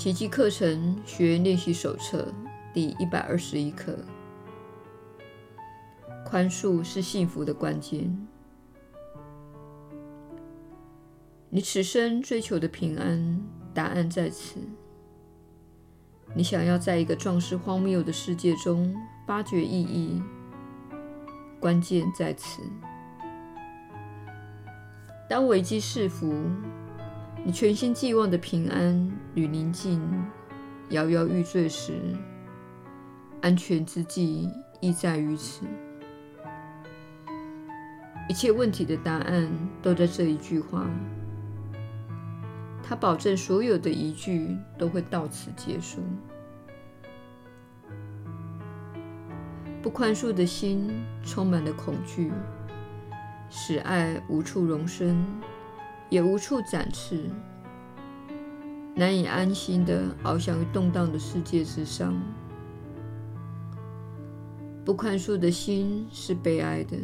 奇迹课程学员练习手册第一百二十一课：宽恕是幸福的关键。你此生追求的平安，答案在此。你想要在一个壮士荒谬的世界中发掘意义，关键在此。当危机四伏，你全心寄望的平安与宁静摇摇欲坠时，安全之计亦在于此。一切问题的答案都在这一句话。他保证所有的疑句都会到此结束。不宽恕的心充满了恐惧，使爱无处容身。也无处展翅，难以安心地翱翔于动荡的世界之上。不宽恕的心是悲哀的，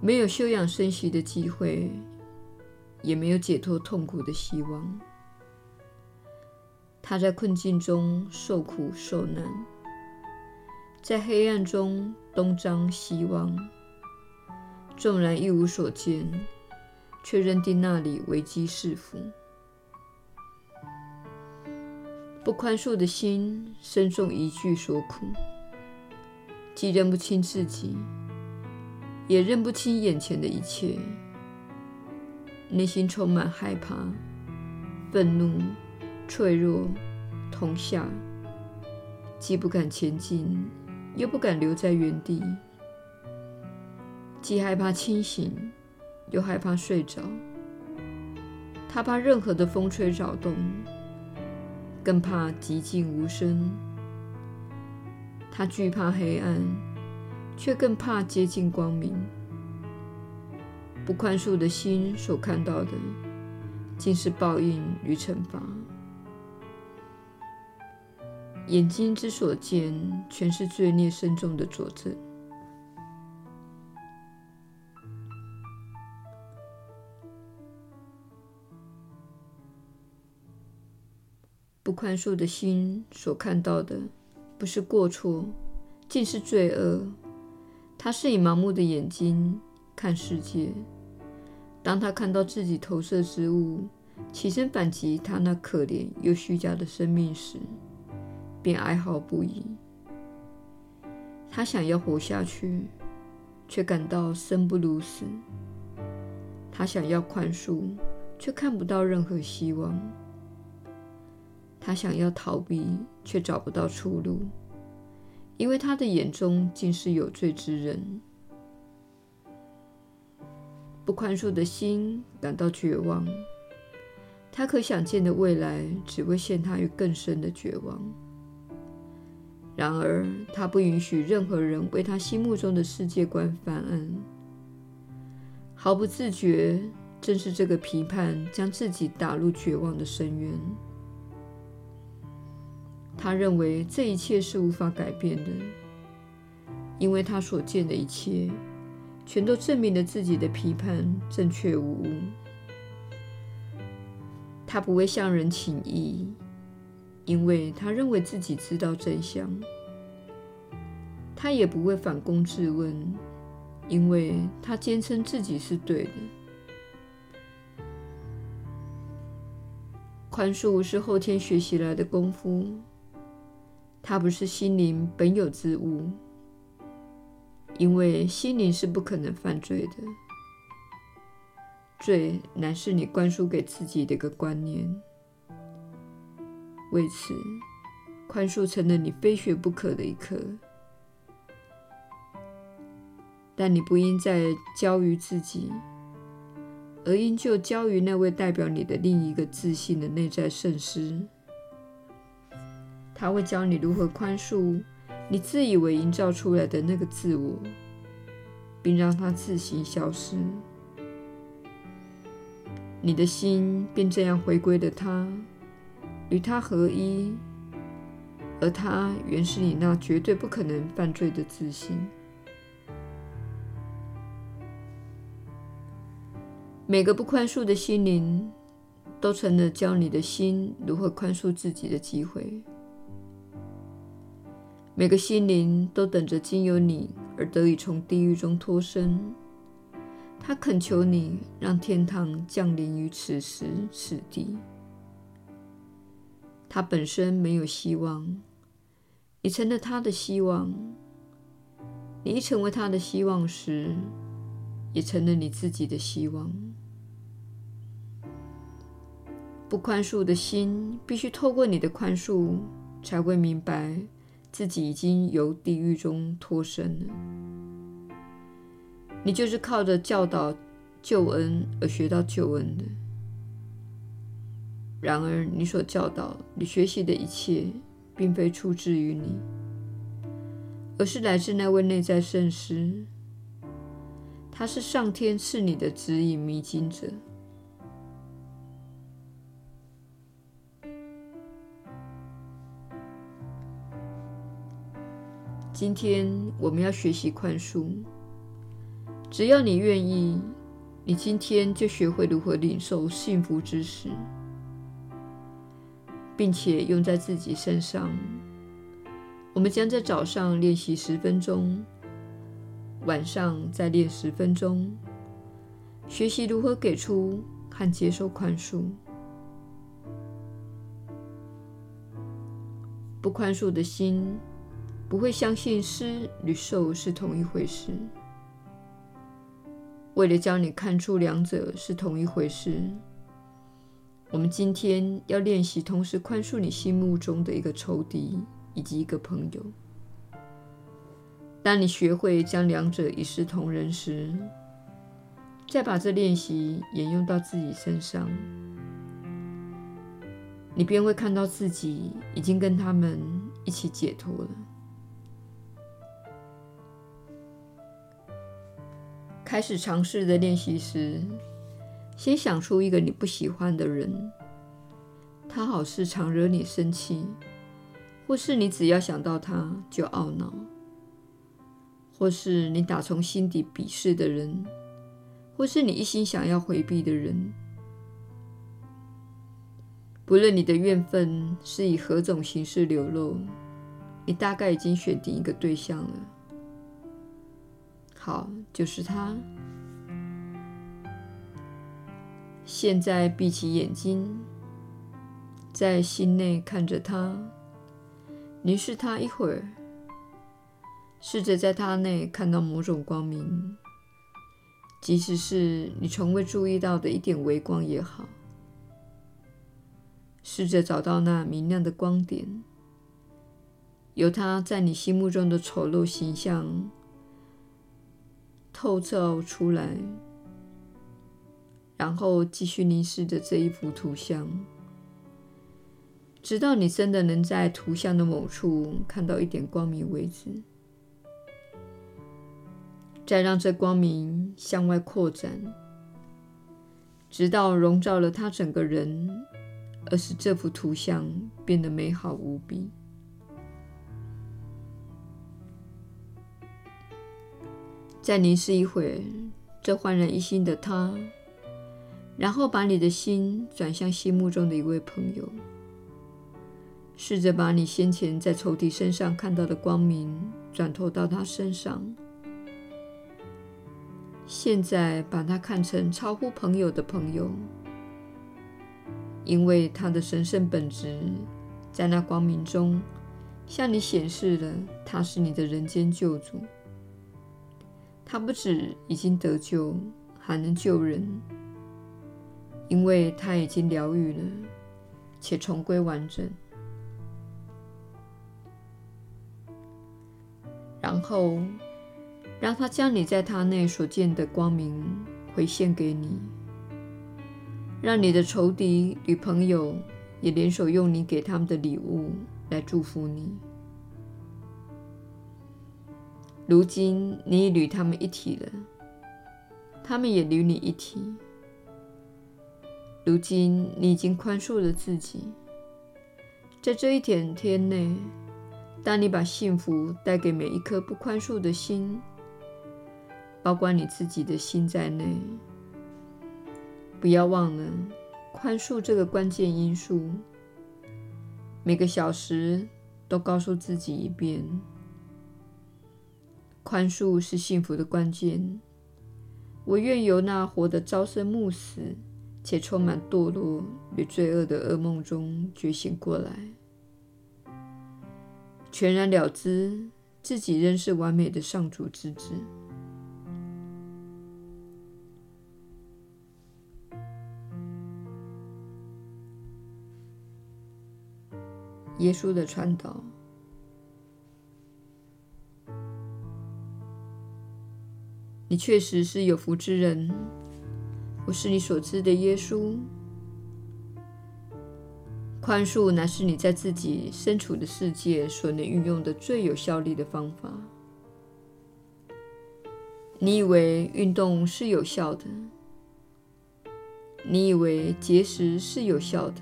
没有休养生息的机会，也没有解脱痛苦的希望。他在困境中受苦受难，在黑暗中东张西望，纵然一无所见。却认定那里危机四伏。不宽恕的心深受疑惧所苦，既认不清自己，也认不清眼前的一切，内心充满害怕、愤怒、脆弱、痛吓，既不敢前进，又不敢留在原地，既害怕清醒。又害怕睡着，他怕任何的风吹扰动，更怕寂静无声。他惧怕黑暗，却更怕接近光明。不宽恕的心所看到的，尽是报应与惩罚。眼睛之所见，全是罪孽深重的佐证。不宽恕的心所看到的，不是过错，竟是罪恶。他是以盲目的眼睛看世界。当他看到自己投射之物起身反击他那可怜又虚假的生命时，便哀嚎不已。他想要活下去，却感到生不如死。他想要宽恕，却看不到任何希望。他想要逃避，却找不到出路，因为他的眼中尽是有罪之人。不宽恕的心感到绝望，他可想见的未来只会陷他于更深的绝望。然而，他不允许任何人为他心目中的世界观翻案，毫不自觉，正是这个批判将自己打入绝望的深渊。他认为这一切是无法改变的，因为他所见的一切，全都证明了自己的批判正确无误。他不会向人请益，因为他认为自己知道真相。他也不会反躬自问，因为他坚称自己是对的。宽恕是后天学习来的功夫。它不是心灵本有之物，因为心灵是不可能犯罪的。罪乃是你灌输给自己的一个观念，为此，宽恕成了你非学不可的一课。但你不应再交于自己，而应就交于那位代表你的另一个自信的内在圣师。他会教你如何宽恕你自以为营造出来的那个自我，并让它自行消失。你的心便这样回归了他，与他合一，而他原是你那绝对不可能犯罪的自信。每个不宽恕的心灵都成了教你的心如何宽恕自己的机会。每个心灵都等着经由你而得以从地狱中脱身。他恳求你，让天堂降临于此时此地。他本身没有希望，你成了他的希望。你一成为他的希望时，也成了你自己的希望。不宽恕的心，必须透过你的宽恕，才会明白自己已经由地狱中脱身了。你就是靠着教导救恩而学到救恩的。然而，你所教导、你学习的一切，并非出自于你，而是来自那位内在圣师。他是上天赐你的指引迷津者。今天我们要学习宽恕。只要你愿意，你今天就学会如何领受幸福之食，并且用在自己身上。我们将在早上练习十分钟，晚上再练十分钟，学习如何给出和接受宽恕。不宽恕的心不会相信施与受是同一回事。为了教你看出两者是同一回事，我们今天要练习同时宽恕你心目中的一个仇敌以及一个朋友。当你学会将两者一视同仁时，再把这练习沿用到自己身上，你便会看到自己已经跟他们一起解脱了。开始尝试的练习时，先想出一个你不喜欢的人，他好似常惹你生气，或是你只要想到他就懊恼，或是你打从心底鄙视的人，或是你一心想要回避的人。不论你的怨愤是以何种形式流露，你大概已经选定一个对象了。好，就是他。现在闭起眼睛，在心内看着他，凝视他一会儿，试着在他内看到某种光明，即使是你从未注意到的一点微光也好。试着找到那明亮的光点，由他在你心目中的丑陋形象透照出来，然后继续凝视着这一幅图像，直到你真的能在图像的某处看到一点光明为止。再让这光明向外扩展，直到笼罩了他整个人，而使这幅图像变得美好无比。再凝视一会儿，这焕然一新的他，然后把你的心转向心目中的一位朋友，试着把你先前在仇敌身上看到的光明转投到他身上。现在把他看成超乎朋友的朋友，因为他的神圣本质在那光明中向你显示了他是你的人间救主。他不止已经得救，还能救人，因为他已经疗愈了，且重归完整。然后，让他将你在他内所见的光明回献给你，让你的仇敌与朋友也联手用你给他们的礼物来祝福你。如今你已与他们一体了，他们也与你一体。如今你已经宽恕了自己，在这一点天内，当你把幸福带给每一颗不宽恕的心，包括你自己的心在内，不要忘了，宽恕这个关键因素。每个小时都告诉自己一遍：宽恕是幸福的关键。我愿由那活得朝生暮死且充满堕落与罪恶的噩梦中觉醒过来，全然了知自己仍是完美的上主之子。耶稣的传导。你确实是有福之人。我是你所知的耶稣。宽恕乃是你在自己身处的世界所能运用的最有效力的方法。你以为运动是有效的？你以为节食是有效的？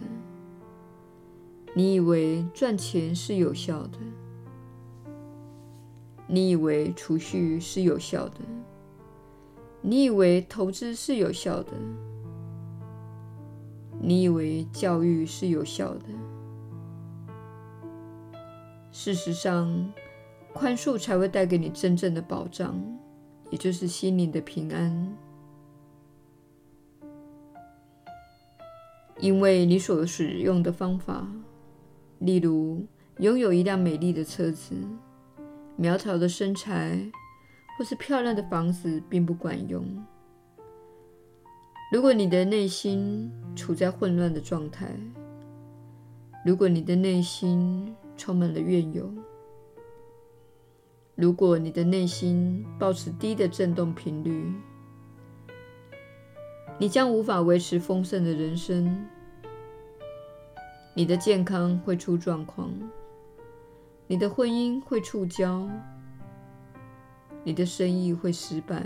你以为赚钱是有效的？你以为储蓄是有效的？你以为投资是有效的？你以为教育是有效的？事实上，宽恕才会带给你真正的保障，也就是心灵的平安。因为你所使用的方法，例如拥有一辆美丽的车子、苗条的身材。或是漂亮的房子并不管用。如果你的内心处在混乱的状态，如果你的内心充满了怨尤，如果你的内心保持低的振动频率，你将无法维持丰盛的人生。你的健康会出状况，你的婚姻会触礁。你的生意会失败，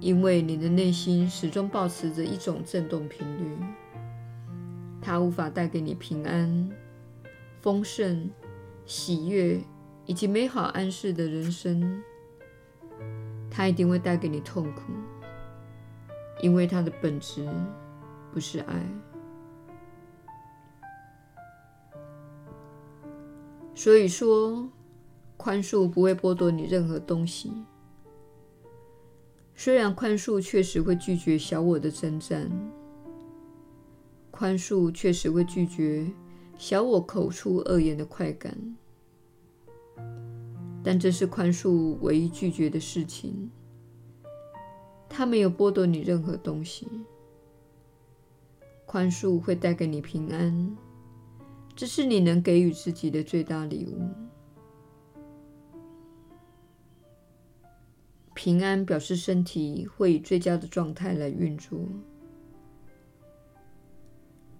因为你的内心始终保持着一种振动频率，它无法带给你平安、丰盛、喜悦以及美好安适的人生。它一定会带给你痛苦，因为它的本质不是爱。所以说。宽恕不会剥夺你任何东西。虽然宽恕确实会拒绝小我的征战，宽恕确实会拒绝小我口出恶言的快感，但这是宽恕唯一拒绝的事情。它没有剥夺你任何东西。宽恕会带给你平安，这是你能给予自己的最大礼物。平安表示身体会以最佳的状态来运作。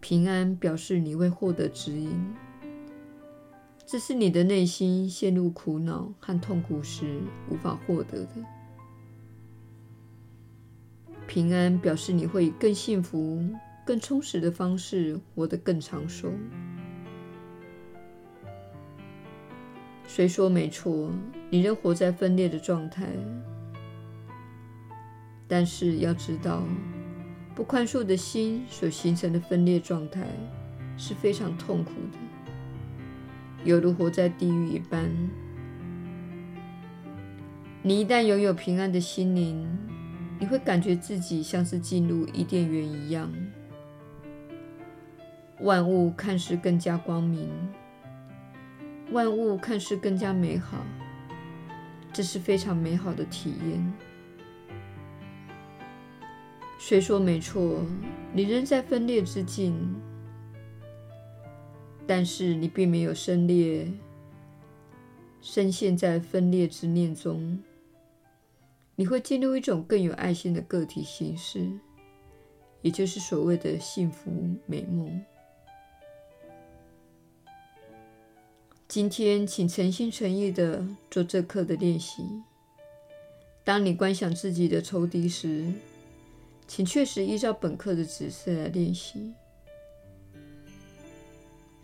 平安表示你会获得指引，这是你的内心陷入苦恼和痛苦时无法获得的。平安表示你会以更幸福、更充实的方式活得更长寿。虽说没错，你仍活在分裂的状态。但是要知道，不宽恕的心所形成的分裂状态是非常痛苦的，犹如活在地狱一般。你一旦拥有平安的心灵，你会感觉自己像是进入伊甸园一样，万物看似更加光明，万物看似更加美好，这是非常美好的体验。虽说没错，你仍在分裂之境，但是你并没有分裂，深陷在分裂之念中。你会进入一种更有爱心的个体形式，也就是所谓的幸福美梦。今天，请诚心诚意地做这课的练习。当你观想自己的仇敌时，请确实依照本课的指示来练习。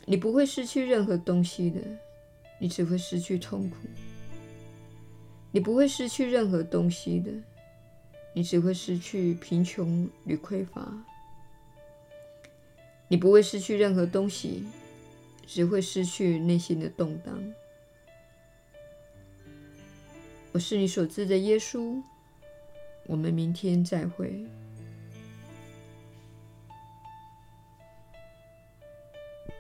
你不会失去任何东西的，你只会失去痛苦。你不会失去任何东西的，你只会失去贫穷与匮乏。你不会失去任何东西，只会失去内心的动荡。我是你所知的耶稣。我们明天再会。